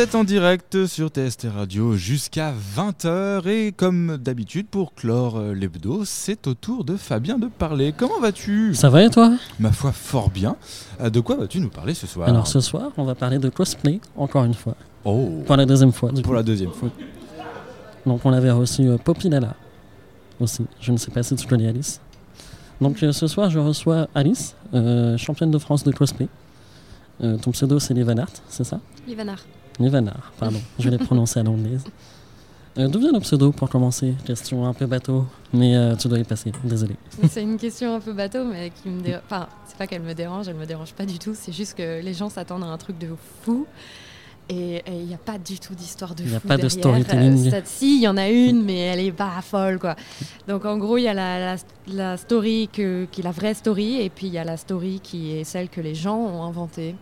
êtes en direct sur TST Radio jusqu'à 20h et comme d'habitude pour clore euh, l'hebdo, c'est au tour de Fabien de parler. Comment vas-tu? Ça va et toi? Ma foi, fort bien. Euh, De quoi vas-tu nous parler ce soir? Alors ce soir, on va parler de cosplay, encore une fois. Oh Pour la deuxième fois. du Pour coup. la deuxième fois. Donc on avait reçu euh, Poppy Lala aussi. Je ne sais pas si tu connais Alice. Donc euh, ce soir, je reçois Alice, euh, championne de France de cosplay. Euh, ton pseudo, c'est Livanart, c'est ça? Livanard. Livanart, pardon. je vais les prononcer à l'anglaise. Euh, D'où vient le pseudo pour commencer? Question un peu bateau, mais euh, tu dois y passer, désolé. C'est une question un peu bateau, mais qui me dérange. Enfin, c'est pas qu'elle me dérange, elle me dérange pas du tout. C'est juste que les gens s'attendent à un truc de fou. Et il n'y a pas du tout d'histoire de Il y a fou pas de derrière. storytelling. Euh, si, il y en a une, mais elle est pas folle, quoi. Donc en gros, il y a la, la- la story que- qui est la vraie story, et puis il y a la story qui est celle que les gens ont inventée.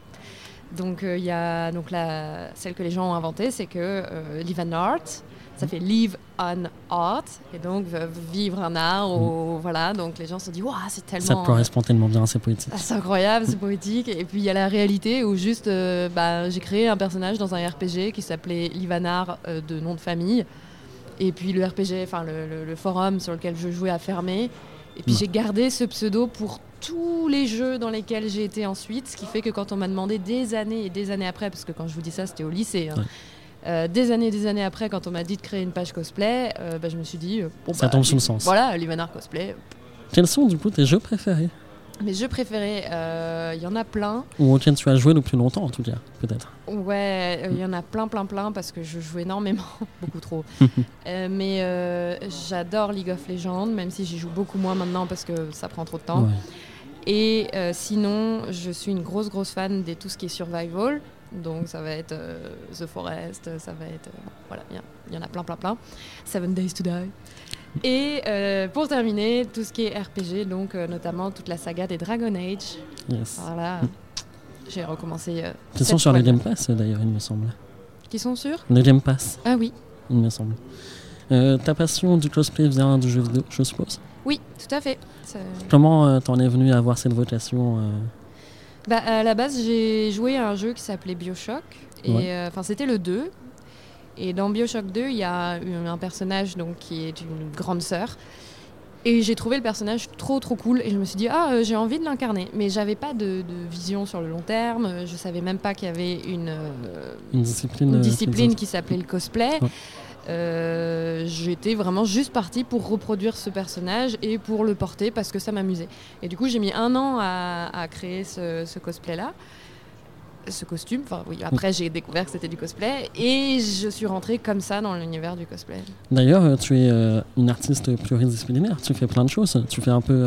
Donc euh, il y a donc la, celle que les gens ont inventée, c'est que euh, live an art, ça fait live on art, et donc vivre un art. ou- voilà, donc les gens se disent waouh, c'est tellement. Ça correspond tellement bien, c'est poétique. ah, c'est incroyable, c'est poétique. Et puis il y a la réalité où juste euh, bah, j'ai créé un personnage dans un RPG qui s'appelait Livanar euh, de nom de famille. Et puis le RPG, enfin le, le- le forum sur lequel je jouais a fermé. Et puis Hmm. j'ai gardé ce pseudo pour tous les jeux dans lesquels j'ai été ensuite. Ce qui fait que quand on m'a demandé des années et des années après, parce que quand je vous dis ça, c'était au lycée. hein, Ouais. euh, des années et des années après, quand on m'a dit de créer une page cosplay, euh, bah, je me suis dit, euh, bon, Ça bah, tombe sous le sens. Voilà, Livanar cosplay. Quels sont du coup tes jeux préférés? Mes jeux préférés, euh, il y en a plein. Ou auxquels tu as joué le plus longtemps en tout cas, peut-être? Ouais, euh, il y en a plein, plein, plein parce que je joue énormément, beaucoup trop. Mais j'adore League of Legends, même si j'y joue beaucoup moins maintenant parce que ça prend trop de temps. Ouais. Et euh, sinon, je suis une grosse, grosse fan de tout ce qui est survival. Donc ça va être euh, The Forest, ça va être... euh, voilà, il y en a plein, plein, plein. Seven Days to Die. Et pour terminer, tout ce qui est RPG, donc notamment toute la saga des Dragon Age. Yes. Voilà, j'ai recommencé... Qui sont sur le Game Pass d'ailleurs, il me semble. Qui sont sûrs Le Game Pass, Ah oui, il me semble. Ta passion du cosplay vient du jeu vidéo, je suppose? Oui, tout à fait. C'est- Comment euh, t'en es venu à avoir cette vocation euh, Bah, à la base, j'ai joué à un jeu qui s'appelait Bioshock. Et Ouais. euh, c'était le 2. Et dans Bioshock 2, il y a un personnage donc, qui est une grande sœur. Et j'ai trouvé le personnage trop trop cool et je me suis dit ah euh, j'ai envie de l'incarner mais j'avais pas de, de vision sur le long terme je savais même pas qu'il y avait une, euh, Une discipline une discipline qui qui s'appelait le cosplay. Ouais. Euh, J'étais vraiment juste partie pour reproduire ce personnage et pour le porter parce que ça m'amusait. Et du coup, j'ai mis un an à, créer ce, cosplay-là, ce costume. Enfin, oui, après, j'ai découvert que c'était du cosplay et je suis rentrée comme ça dans l'univers du cosplay. D'ailleurs, euh, tu es euh, une artiste pluridisciplinaire, tu fais plein de choses. Tu fais un peu.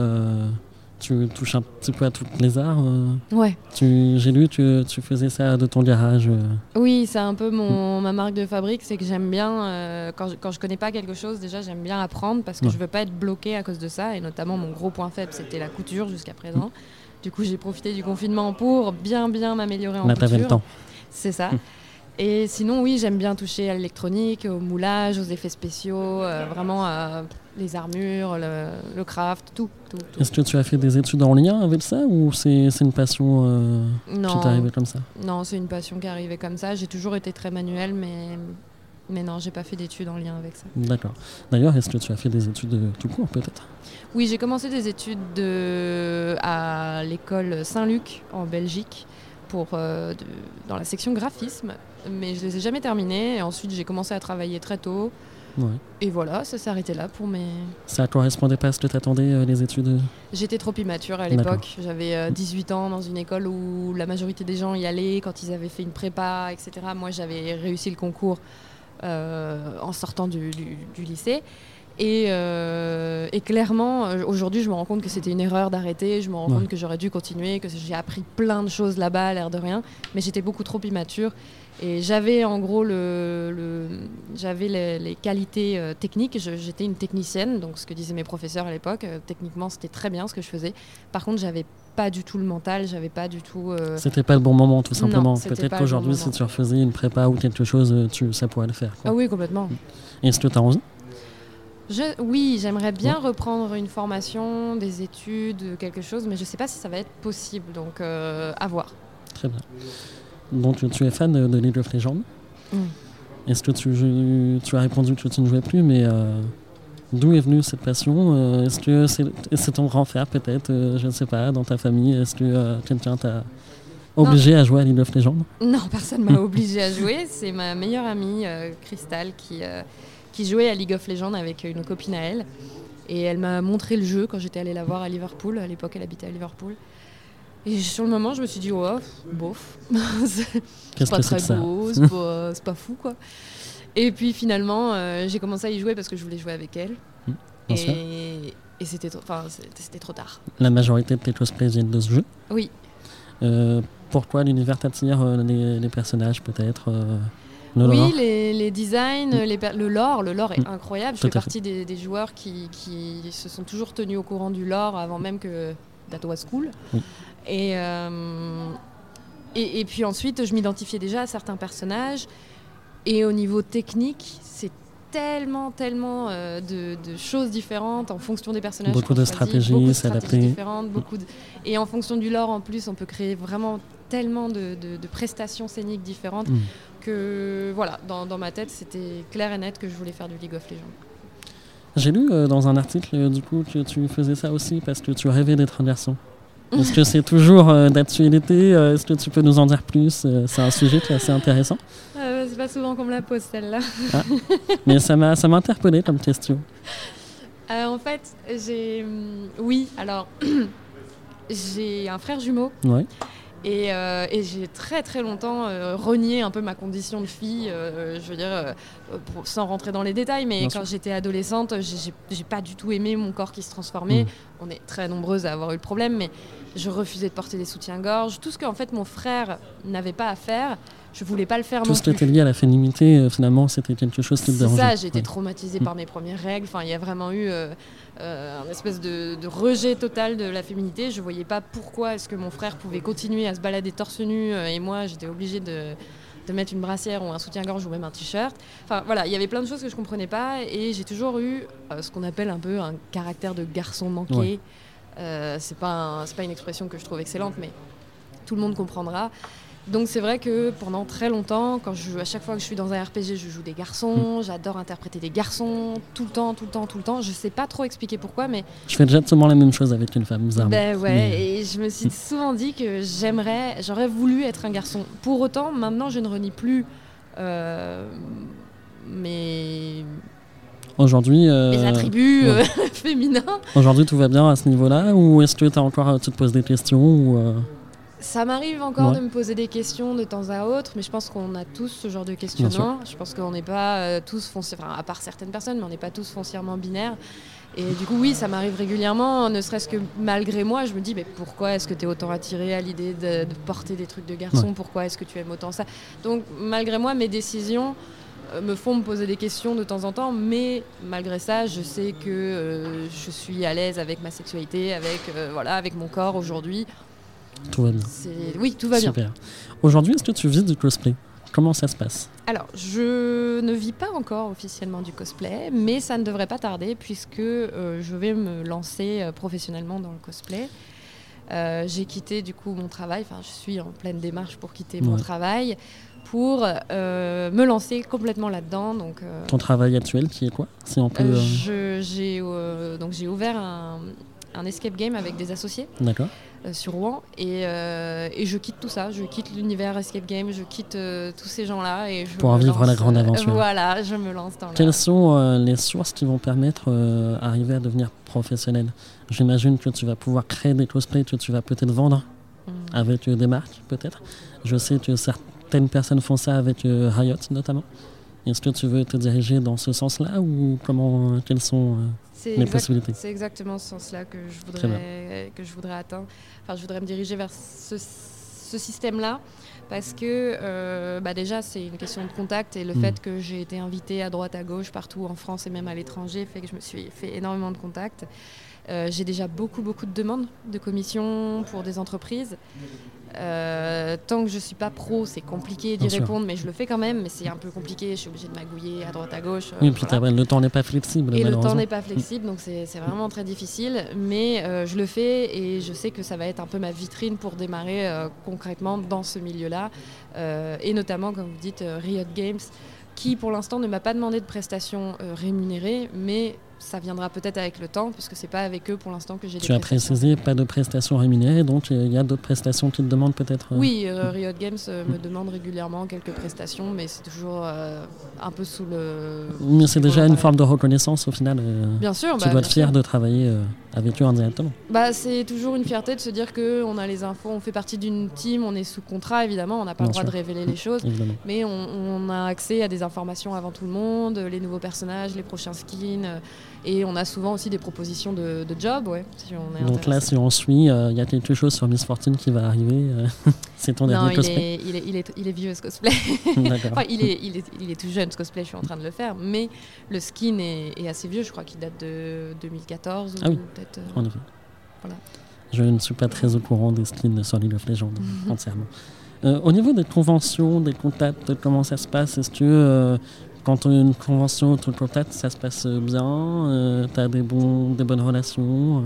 Tu touches un petit peu à tous les arts. euh. Ouais. Tu- J'ai lu que tu faisais ça de ton garage. euh. Oui, c'est un peu mon, ma marque de fabrique, c'est que j'aime bien, euh, quand, je, quand je connais pas quelque chose, déjà j'aime bien apprendre parce que Ouais. je veux pas être bloquée à cause de ça. Et notamment, mon gros point faible, c'était la couture jusqu'à présent. Du coup, j'ai profité du confinement pour bien, bien m'améliorer en Là, couture. t'avais le temps. C'est ça. Mm. Et sinon, oui, j'aime bien toucher à l'électronique, au moulage, aux effets spéciaux, euh, vraiment euh, les armures, le, le craft, tout. tout, tout. Est-ce que tu as fait des études en lien avec ça ou c'est une passion euh, qui t'est arrivée comme ça? Non c'est une passion qui est arrivée comme ça. J'ai toujours été très manuelle, mais, mais non, j'ai pas fait d'études en lien avec ça. D'accord. D'ailleurs, est-ce que tu as fait des études euh, tout court peut-être? Oui, j'ai commencé des études de, à l'école Saint-Luc en Belgique pour, euh, de- dans la section graphisme, mais je les ai jamais terminées. Et ensuite, j'ai commencé à travailler très tôt. Ouais. Et voilà, ça s'est arrêté là pour mes. Ça correspondait pas à ce que t'attendais euh, les études J'étais trop immature à l'époque. J'avais euh, 18 ans dans une école où la majorité des gens y allaient quand ils avaient fait une prépa, etc. Moi, j'avais réussi le concours euh, en sortant du, du- du lycée. Et, euh, et clairement, euh, aujourd'hui, je me rends compte que c'était une erreur d'arrêter. Je me rends Ouais. compte que j'aurais dû continuer, que j'ai appris plein de choses là-bas, à l'air de rien. Mais j'étais beaucoup trop immature. Et j'avais en gros le, le- j'avais les, les qualités euh, techniques. J'étais une technicienne, donc ce que disaient mes professeurs à l'époque. euh, techniquement, c'était très bien ce que je faisais. Par contre, j'avais pas du tout le mental. J'avais pas du tout. euh, C'était pas le bon moment tout simplement. Peut-être qu'aujourd'hui, bon si tu refaisais une prépa ou quelque chose, tu, ça pourrait le faire. quoi. Ah oui, complètement. Est-ce que tu as envie? Je- oui, j'aimerais bien reprendre une formation, des études, quelque chose, mais je sais pas si ça va être possible. Donc, euh, à voir. Très bien. Donc tu es fan de, League of Legends Est-ce que tu, tu, as répondu que tu ne jouais plus, mais euh, d'où est venue cette passion euh, Est-ce que c'est ton grand frère peut-être Je ne sais pas, dans ta famille Est-ce que quelqu'un t'a obligé à jouer à League of Legends Non, personne m'a obligé à jouer. C'est ma meilleure amie, Crystal, qui, qui jouait à League of Legends avec une copine à elle. Et elle m'a montré le jeu quand j'étais allée la voir à Liverpool. À l'époque, elle habitait à Liverpool. Et sur le moment, je me suis dit, oh, bof, c'est pas très beau, c'est pas, fou, quoi. Et puis finalement, euh, j'ai commencé à y jouer parce que je voulais jouer avec elle. Mmh, et, et c'était trop tard. La majorité de tes cosplays viennent de ce jeu Oui. Euh, pourquoi l'univers t'attire euh, les, personnages, peut-être oui, les, designs, mm. le lore, le lore est mm. incroyable. Je fais partie des, joueurs qui, se sont toujours tenus au courant du lore avant même que That was cool. Euh, et, et, puis ensuite, je m'identifiais déjà à certains personnages. Et au niveau technique, c'est tellement, tellement euh, de, choses différentes en fonction des personnages. Beaucoup de stratégies, s'adapter. différentes. Beaucoup Et en fonction du lore, en plus, on peut créer vraiment tellement de, prestations scéniques différentes mm. que, voilà, dans, ma tête, c'était clair et net que je voulais faire du League of Legends. J'ai lu euh, dans un article, du coup, que tu faisais ça aussi parce que tu rêvais d'être un garçon. Est-ce que c'est toujours euh, d'actualité euh, Est-ce que tu peux nous en dire plus euh, C'est un sujet qui est assez intéressant. c'est pas souvent qu'on me la pose celle-là. Ah. Mais ça m'a ça m'a interpellé comme question. en fait, j'ai hum, oui, alors j'ai un frère jumeau. Ouais. Euh, et, j'ai très très longtemps euh, renié un peu ma condition de fille, euh, je veux dire, sans rentrer dans les détails, mais quand j'étais adolescente, j'ai pas du tout aimé mon corps qui se transformait. Mm. On est très nombreuses à avoir eu le problème, mais je refusais de porter des soutiens-gorge. Tout ce que en fait mon frère n'avait pas à faire, je voulais pas le faire Tout non ce qui était lié à la féminité, finalement, c'était quelque chose qui te dérangeait. C'est ça, j'ai été traumatisée par mes premières règles. Enfin, il y a vraiment eu euh, un espèce de, rejet total de la féminité. Je voyais pas pourquoi est-ce que mon frère pouvait continuer à se balader torse nu euh, et moi j'étais obligée de, mettre une brassière ou un soutien-gorge ou même un t-shirt. Enfin voilà, il y avait plein de choses que je comprenais pas et j'ai toujours eu euh, ce qu'on appelle un peu un caractère de garçon manqué. c'est pas pas une expression que je trouve excellente, mais tout le monde comprendra. Donc c'est vrai que pendant très longtemps, quand je, à chaque fois que je suis dans un RPG, je joue des garçons, mm. j'adore interpréter des garçons, tout le temps, tout le temps, tout le temps. Je sais pas trop expliquer pourquoi, mais... Je fais exactement la même chose avec une femme, bizarrement. Ben ouais, et je me suis souvent dit que j'aimerais, j'aurais voulu être un garçon. Pour autant, maintenant, je ne renie plus euh, mes... Aujourd'hui, euh, attributs euh, féminins. Aujourd'hui, tout va bien à ce niveau-là Ou est-ce que tu as encore, tu te poses des questions ou, euh, ça m'arrive encore de me poser des questions de temps à autre, mais je pense qu'on a tous ce genre de questionnement. Je pense qu'on n'est pas euh, tous foncièrement, enfin, à part certaines personnes, mais on n'est pas tous foncièrement binaires. Et du coup, oui, ça m'arrive régulièrement, ne serait-ce que malgré moi, je me dis, mais pourquoi est-ce que tu es autant attiré à l'idée de, porter des trucs de garçon? Pourquoi est-ce que tu aimes autant ça? Donc, malgré moi, mes décisions euh, me font me poser des questions de temps en temps, mais malgré ça, je sais que euh, je suis à l'aise avec ma sexualité, avec, voilà, avec mon corps aujourd'hui. Tout va bien. Oui, tout va Super. bien. Aujourd'hui, est-ce que tu vis du cosplay? Comment ça se passe? Alors, je ne vis pas encore officiellement du cosplay, mais ça ne devrait pas tarder puisque euh, je vais me lancer euh, professionnellement dans le cosplay. Euh, j'ai quitté du coup mon travail, enfin je suis en pleine démarche pour quitter mon travail pour me lancer complètement là-dedans. Donc, Ton travail actuel qui est quoi? Si on peut, J'ai donc j'ai ouvert un, un escape game avec des associés. D'accord. Euh, sur Rouen et, euh, et, je quitte tout ça, je quitte l'univers escape game, je quitte euh, tous ces gens-là et je pour vivre la grande aventure. voilà, je me lance dans. Quelles sont les sources qui vont permettre d'arriver à devenir professionnel? J'imagine que tu vas pouvoir créer des cosplays que tu vas peut-être vendre mm. avec des marques, peut-être. Je sais que certaines personnes font ça avec Riot notamment. Est-ce que tu veux te diriger dans ce sens-là ou comment quelles sont C'est exactement ce sens-là que je voudrais que je voudrais atteindre. Enfin, je voudrais me diriger vers ce, système-là parce que euh, bah déjà c'est une question de contact et le hmm. fait que j'ai été invitée à droite à gauche partout en France et même à l'étranger fait que je me suis fait énormément de contacts Euh, J'ai déjà beaucoup, beaucoup de demandes de commissions pour des entreprises. Euh, tant que je suis pas pro, c'est compliqué d'y répondre, mais je le fais quand même. Mais c'est un peu compliqué. Je suis obligée de magouiller à droite à gauche. euh, Oui, puis voilà. le temps n'est pas flexible. Et le temps n'est pas flexible, donc c'est c'est vraiment très difficile. Mais euh, je le fais et je sais que ça va être un peu ma vitrine pour démarrer euh, concrètement dans ce milieu-là. Et notamment, comme vous dites, Riot Games, qui pour l'instant ne m'a pas demandé de prestations rémunérées, mais ça viendra peut-être avec le temps, puisque c'est pas avec eux pour l'instant que j'ai des Tu as précisé pas de prestations rémunérées, donc il y a d'autres prestations qui te demandent peut-être. euh, Oui, euh, Riot Games euh, me demande régulièrement quelques prestations, mais c'est toujours euh, un peu sous le. Mais c'est déjà une forme de reconnaissance au final. Bien sûr, tu bah, dois être fier sûr. de travailler avec eux indirectement. Bah, c'est toujours une fierté de se dire qu'on a les infos, on fait partie d'une team, on est sous contrat évidemment, on n'a pas Bien le droit sûr. de révéler les choses, Évidemment. mais on, on a accès à des informations avant tout le monde, les nouveaux personnages, les prochains skins, euh, et on a souvent aussi des propositions de, de job, ouais, si on est Donc là, si on suit, euh, il y a quelque chose sur Miss Fortune qui va arriver. euh, c'est ton non, dernier il cosplay. est, il, est, il, est, il est vieux ce cosplay. Enfin, il est, il, est, il est tout jeune ce cosplay, je suis en train de le faire, mais le skin est, est assez vieux, je crois qu'il date de 2014 ou Ah oui. Peut-être. euh, En effet. Voilà. Je ne suis pas très au courant des skins sur League of Legends entièrement. Euh, au niveau des conventions, des contacts, comment ça se passe? Est-ce que euh, quand on a une convention, tout contact, ça se passe bien? Tu as des, bons, des bonnes relations? Euh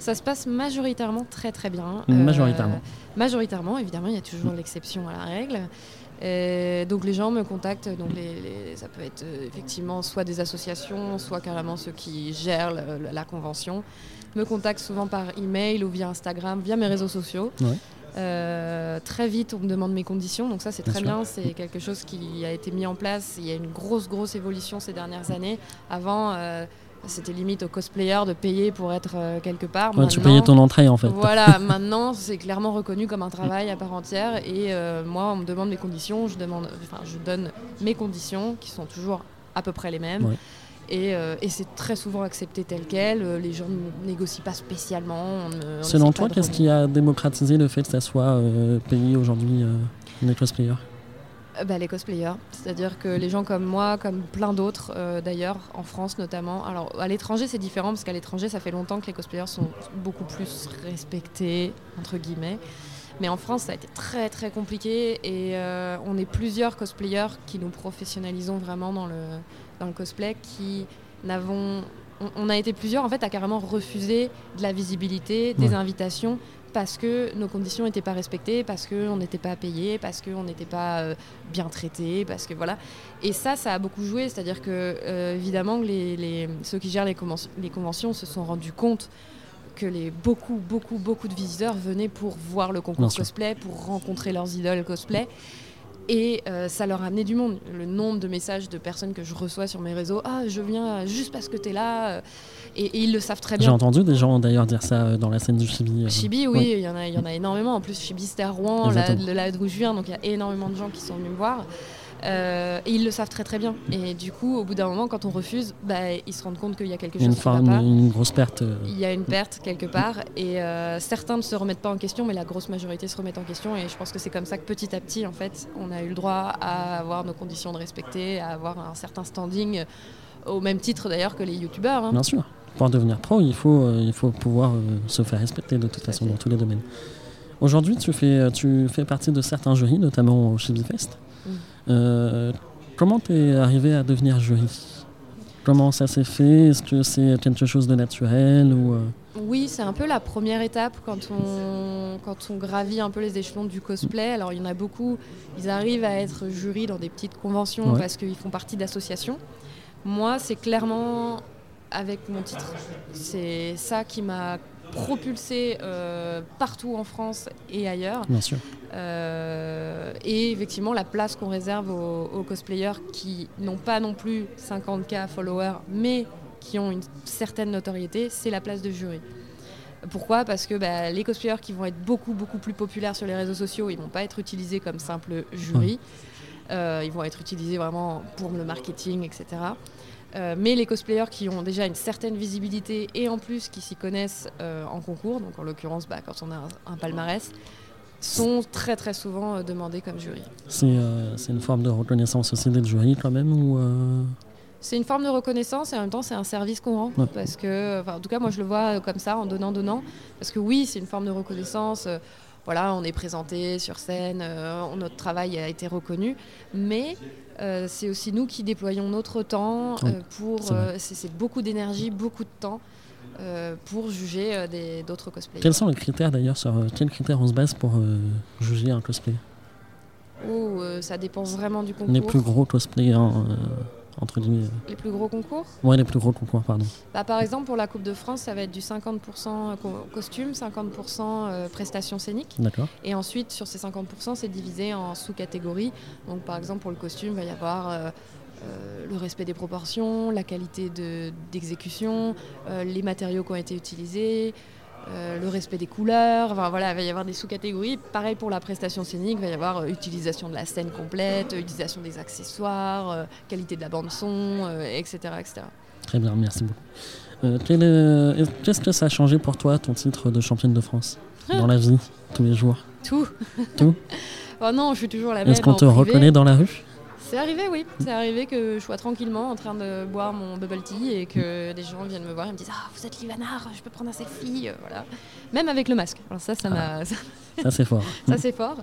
Ça se passe majoritairement très très bien. Majoritairement. Euh, majoritairement, évidemment, il y a toujours l'exception à la règle. Euh, donc les gens me contactent, donc les, les- ça peut être euh, effectivement soit des associations, soit carrément ceux qui gèrent le- la convention, me contactent souvent par email ou via Instagram, via mes réseaux sociaux. Ouais. Euh, très vite, on me demande mes conditions, donc ça c'est très bien. C'est quelque chose qui a été mis en place. Il y a une grosse grosse évolution ces dernières années. Avant, euh, c'était limite aux cosplayers de payer pour être euh, quelque part. Ouais, Tu payais ton entrée en fait. voilà, maintenant c'est clairement reconnu comme un travail à part entière et euh, moi on me demande mes conditions, je demande, enfin je donne mes conditions qui sont toujours à peu près les mêmes Ouais. et, euh, et c'est très souvent accepté tel quel. Les gens ne négocient pas spécialement. on ne- on Selon toi, qu'est-ce qui a démocratisé le fait que ça soit payé aujourd'hui les cosplayers bah, les cosplayers, c'est-à-dire que les gens comme moi, comme plein d'autres euh, d'ailleurs, en France notamment. Alors à l'étranger c'est différent parce qu'à l'étranger ça fait longtemps que les cosplayers sont beaucoup plus respectés entre guillemets. Mais en France ça a été très très compliqué et euh, on est plusieurs cosplayers qui nous professionnalisons vraiment dans le, dans le cosplay qui n'avons... On, a été plusieurs en fait à carrément refuser de la visibilité, des Ouais. invitations parce que nos conditions n'étaient pas respectées, parce qu'on n'était pas payé, parce qu'on n'était pas euh, bien traité, parce que voilà. Et ça, ça a beaucoup joué, c'est-à-dire que euh, évidemment les, les- ceux qui gèrent les, conventions- les conventions se sont rendus compte que les beaucoup, beaucoup, beaucoup de visiteurs venaient pour voir le concours cosplay, pour rencontrer leurs idoles cosplay. Et euh, ça leur a amené du monde. Le nombre de messages de personnes que je reçois sur mes réseaux, ah, je viens juste parce que tu es là. euh, Et, et ils le savent très J'ai bien. entendu des gens d'ailleurs dire ça euh, dans la scène du Chibi. euh. Chibi, oui, Ouais. il y, en a, y en a énormément. En plus, Chibi, c'était à Rouen, le la d'où je viens, donc il y a énormément de gens qui sont venus me voir. Euh, et ils le savent très très bien. Et du coup, au bout d'un moment, quand on refuse, bah, ils se rendent compte qu'il y a quelque a une, chose qui va forme- pas. une grosse perte. euh, Il y a une perte quelque part. Et euh, certains ne se remettent pas en question, mais la grosse majorité se remettent en question. Et je pense que c'est comme ça que petit à petit, en fait, on a eu le droit à avoir nos conditions de respecter, à avoir un certain standing, au même titre d'ailleurs que les youtubeurs. hein. Bien sûr. Pour devenir pro, il faut, euh, il faut pouvoir se faire respecter de toute façon dans tous les domaines. Aujourd'hui, tu fais, tu fais partie de certains jurys, notamment au Chibi Fest. Euh, comment tu es arrivé à devenir jury? Comment ça s'est fait? Est-ce que c'est quelque chose de naturel ou euh, Oui, c'est un peu la première étape quand on, quand on gravit un peu les échelons du cosplay. Alors il y en a beaucoup, ils arrivent à être jury dans des petites conventions Ouais. parce qu'ils font partie d'associations. Moi, c'est clairement avec mon titre. C'est ça qui m'a propulsé euh, partout en France et ailleurs. Bien sûr. Euh, et effectivement, la place qu'on réserve aux, aux cosplayers qui n'ont pas non plus 50K followers, mais qui ont une certaine notoriété, c'est la place de jury. Pourquoi? Parce que bah, les cosplayers qui vont être beaucoup, beaucoup plus populaires sur les réseaux sociaux, ils vont pas être utilisés comme simple jury. Euh, ils vont être utilisés vraiment pour le marketing, etc. Euh, mais les cosplayers qui ont déjà une certaine visibilité et en plus qui s'y connaissent euh, en concours, donc en l'occurrence bah, quand on a un, un palmarès, sont très très souvent euh, demandés comme jury. C'est une forme de reconnaissance aussi d'être jury quand même ou C'est une forme de reconnaissance et en même temps c'est un service qu'on rend. Ouais. Parce que, en tout cas, moi je le vois comme ça, en donnant, donnant. Parce que oui, c'est une forme de reconnaissance. Voilà, on est présenté sur scène, euh, notre travail a été reconnu. Mais euh, c'est aussi nous qui déployons notre temps euh, pour. c'est beaucoup d'énergie, beaucoup de temps pour juger d'autres cosplayers. Quels sont les critères d'ailleurs Sur quels critères on se base pour juger un cosplay? Oh, ça dépend vraiment du concours. Les plus gros cosplayers, euh, entre guillemets. euh, Les plus gros concours? Ouais, les plus gros concours, pardon. Bah, par exemple, pour la Coupe de France, ça va être du 50% co- costume, 50% euh, prestations scéniques. D'accord. Et ensuite, sur ces 50%, c'est divisé en sous-catégories. Donc, par exemple, pour le costume, il va y avoir euh, euh, le respect des proportions, la qualité de- d'exécution, les matériaux qui ont été utilisés, euh, le respect des couleurs. Enfin, voilà, il va y avoir des sous-catégories. Pareil pour la prestation scénique, il va y avoir euh, utilisation de la scène complète, euh, utilisation des accessoires, euh, qualité de la bande-son, euh, etc., etc. Très bien, merci beaucoup. Qu'est-ce que ça a changé pour toi, ton titre de championne de France Dans la vie, tous les jours? Tout. Tout? Oh non, je suis toujours la même. Est-ce qu'on te privé. reconnaît dans la rue? C'est arrivé, oui. C'est arrivé que je sois tranquillement en train de boire mon bubble tea et que des gens viennent me voir et me disent Ah, vous êtes Livanar, je peux prendre un selfie. euh, Voilà. Même avec le masque. Alors ça, ça, m'a- ça, c'est fort. ça, c'est fort.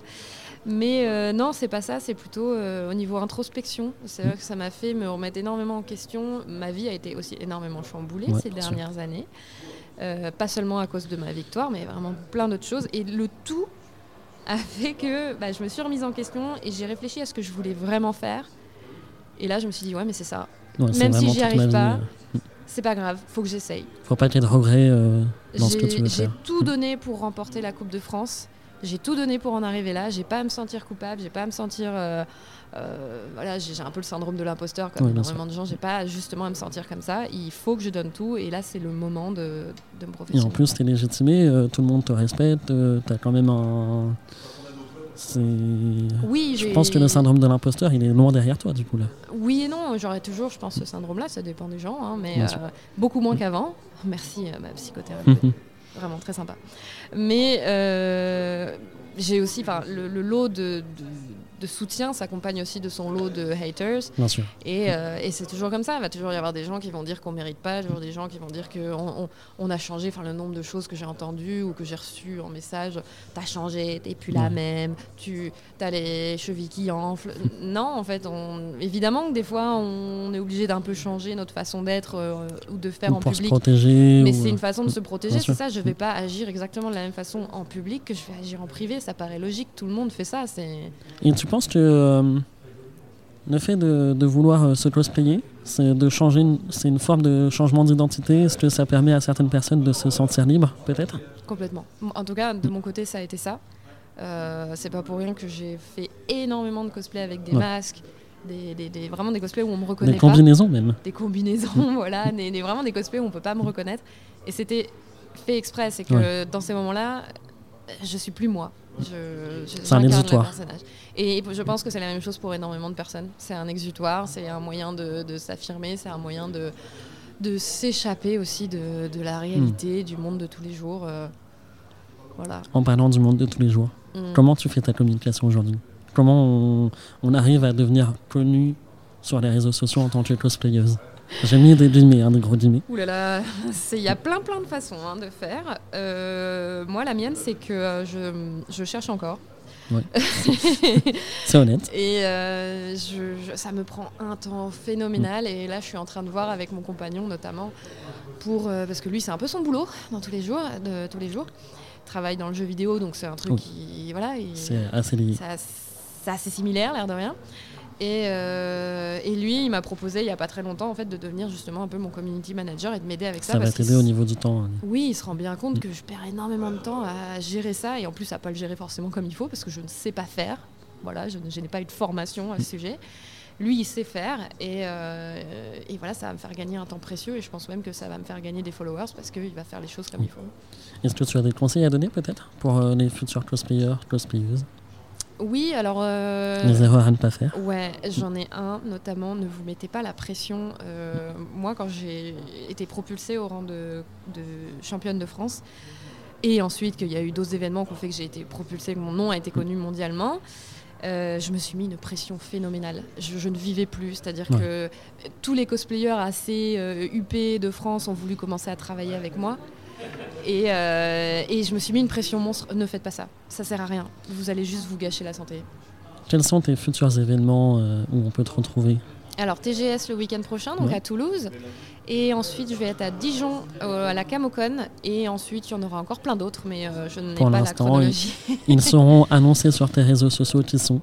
Mais euh, non, c'est pas ça, c'est plutôt euh, au niveau introspection. C'est vrai que ça m'a fait me remettre énormément en question. Ma vie a été aussi énormément chamboulée Ouais, ces sûr. dernières années. Euh, pas seulement à cause de ma victoire, mais vraiment plein d'autres choses. Et le tout a fait que bah, je me suis remise en question et j'ai réfléchi à ce que je voulais vraiment faire. Et là, je me suis dit, ouais, mais c'est ça. Ouais, Même si j'y arrive pas, euh, C'est pas grave, faut que j'essaye. Faut pas qu'il y ait de regrets euh, dans ce que tu J'ai veux j'ai faire. tout donné pour remporter la Coupe de France. J'ai tout donné pour en arriver là. J'ai pas à me sentir coupable. J'ai pas à me sentir. euh, euh, voilà, j'ai un peu le syndrome de l'imposteur comme Oui, énormément de gens. J'ai pas justement à me sentir comme ça. Il faut que je donne tout. Et là, c'est le moment de, de me Et en plus, t'es légitimé, euh, tout le monde te respecte, euh, t'as quand même un. Oui, Je pense que le syndrome de l'imposteur, il est loin derrière toi, du coup, là. Oui et non, j'aurais toujours, je pense, ce syndrome-là, ça dépend des gens, hein, mais euh, beaucoup moins qu'avant. Merci à ma psychothérapeute, vraiment très sympa. Mais j'ai aussi, le, le lot de, de- de soutien s'accompagne aussi de son lot de haters, Bien sûr. et, euh, et c'est toujours comme ça. Il va toujours y avoir des gens qui vont dire qu'on mérite pas, toujours des gens qui vont dire qu'on on, on a changé. Enfin, le nombre de choses que j'ai entendues ou que j'ai reçues en message, t'as changé, t'es plus la même, tu as les chevilles qui enflent. non, en fait, on, évidemment que des fois, on est obligé d'un peu changer notre façon d'être euh, ou de faire Ou en pour public. se protéger. Mais ou, c'est euh, une façon de se protéger, c'est ça. Je vais pas agir exactement de la même façon en public que je vais agir en privé. Ça paraît logique. Tout le monde fait ça. C'est Et tu penses que euh, le fait de, de vouloir euh, se cosplayer, c'est de changer, une- c'est une forme de changement d'identité Est-ce que ça permet à certaines personnes de se sentir libres, peut-être? Complètement. En tout cas, de mon côté, ça a été ça. Euh, c'est pas pour rien que j'ai fait énormément de cosplay avec des Ouais. masques, des, des- des- vraiment des cosplays où on me reconnaît Des pas, combinaisons même. des combinaisons, voilà, des, des- vraiment des cosplays où on peut pas me reconnaître. Et c'était fait exprès, c'est que dans ces moments-là, je suis plus moi. C'est un exutoire. Et je pense que c'est la même chose pour énormément de personnes. C'est un exutoire, c'est un moyen de, de s'affirmer, c'est un moyen de, de s'échapper aussi de, de la réalité, Hmm. du monde de tous les jours. euh, voilà. En parlant du monde de tous les jours, Mm. comment tu fais ta communication aujourd'hui? Comment on, on arrive à devenir connu sur les réseaux sociaux en tant que cosplayeuse? J'ai mis des guillemets, hein, des gros guillemets. Ouh là là, il y a plein plein de façons hein, de faire. Euh, moi, la mienne, c'est que euh, je, je cherche encore. Ouais. C'est honnête. Et euh, je- je- ça me prend un temps phénoménal. Et là, je suis en train de voir avec mon compagnon, notamment, pour euh, parce que lui, c'est un peu son boulot dans tous les jours, de tous les jours. Il travaille dans le jeu vidéo, donc c'est un truc Oui. qui voilà. il- C'est assez lié. ça- c'est assez similaire, l'air de rien. Et, euh, et lui, il m'a proposé il n'y a pas très longtemps en fait, de devenir justement un peu mon community manager et de m'aider avec ça. Ça va parce t'aider au niveau du temps. hein. Oui, il se rend bien compte que je perds énormément de temps à gérer ça et en plus à pas le gérer forcément comme il faut parce que je ne sais pas faire. Voilà, je, ne- je n'ai pas eu de formation à ce sujet. Lui, il sait faire et, euh, et voilà, ça va me faire gagner un temps précieux et je pense même que ça va me faire gagner des followers parce qu'il va faire les choses comme il faut. Est-ce que tu as des conseils à donner peut-être pour euh, les futurs cosplayers, cosplayeuses? Oui, alors. euh, Les erreurs à ne pas faire Ouais, j'en ai un, notamment, ne vous mettez pas la pression. Euh, moi, quand j'ai été propulsée au rang de, de championne de France, et ensuite qu'il y a eu d'autres événements qui ont fait que j'ai été propulsée, que mon nom a été connu mondialement, euh, je me suis mis une pression phénoménale. Je, je ne vivais plus, c'est-à-dire Ouais. que tous les cosplayers assez euh, huppés de France ont voulu commencer à travailler avec moi. Et, euh, et je me suis mis une pression monstre. Ne faites pas ça, ça sert à rien. Vous allez juste vous gâcher la santé. Quels sont tes futurs événements euh, où on peut te retrouver? Alors TGS le week-end prochain, donc Ouais. à Toulouse. Et ensuite, je vais être à Dijon, euh, à la Camocon. Et ensuite, il y en aura encore plein d'autres, mais euh, je n'ai pas la chronologie. Ils seront annoncés sur tes réseaux sociaux qui sont?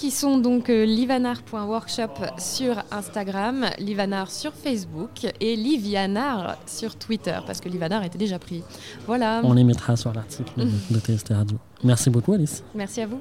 Qui sont donc euh, livanar.workshop sur Instagram, livanar sur Facebook et livianar sur Twitter, parce que livanar était déjà pris. Voilà, On les mettra sur l'article de, de TST Radio. Merci beaucoup Alice. merci à vous.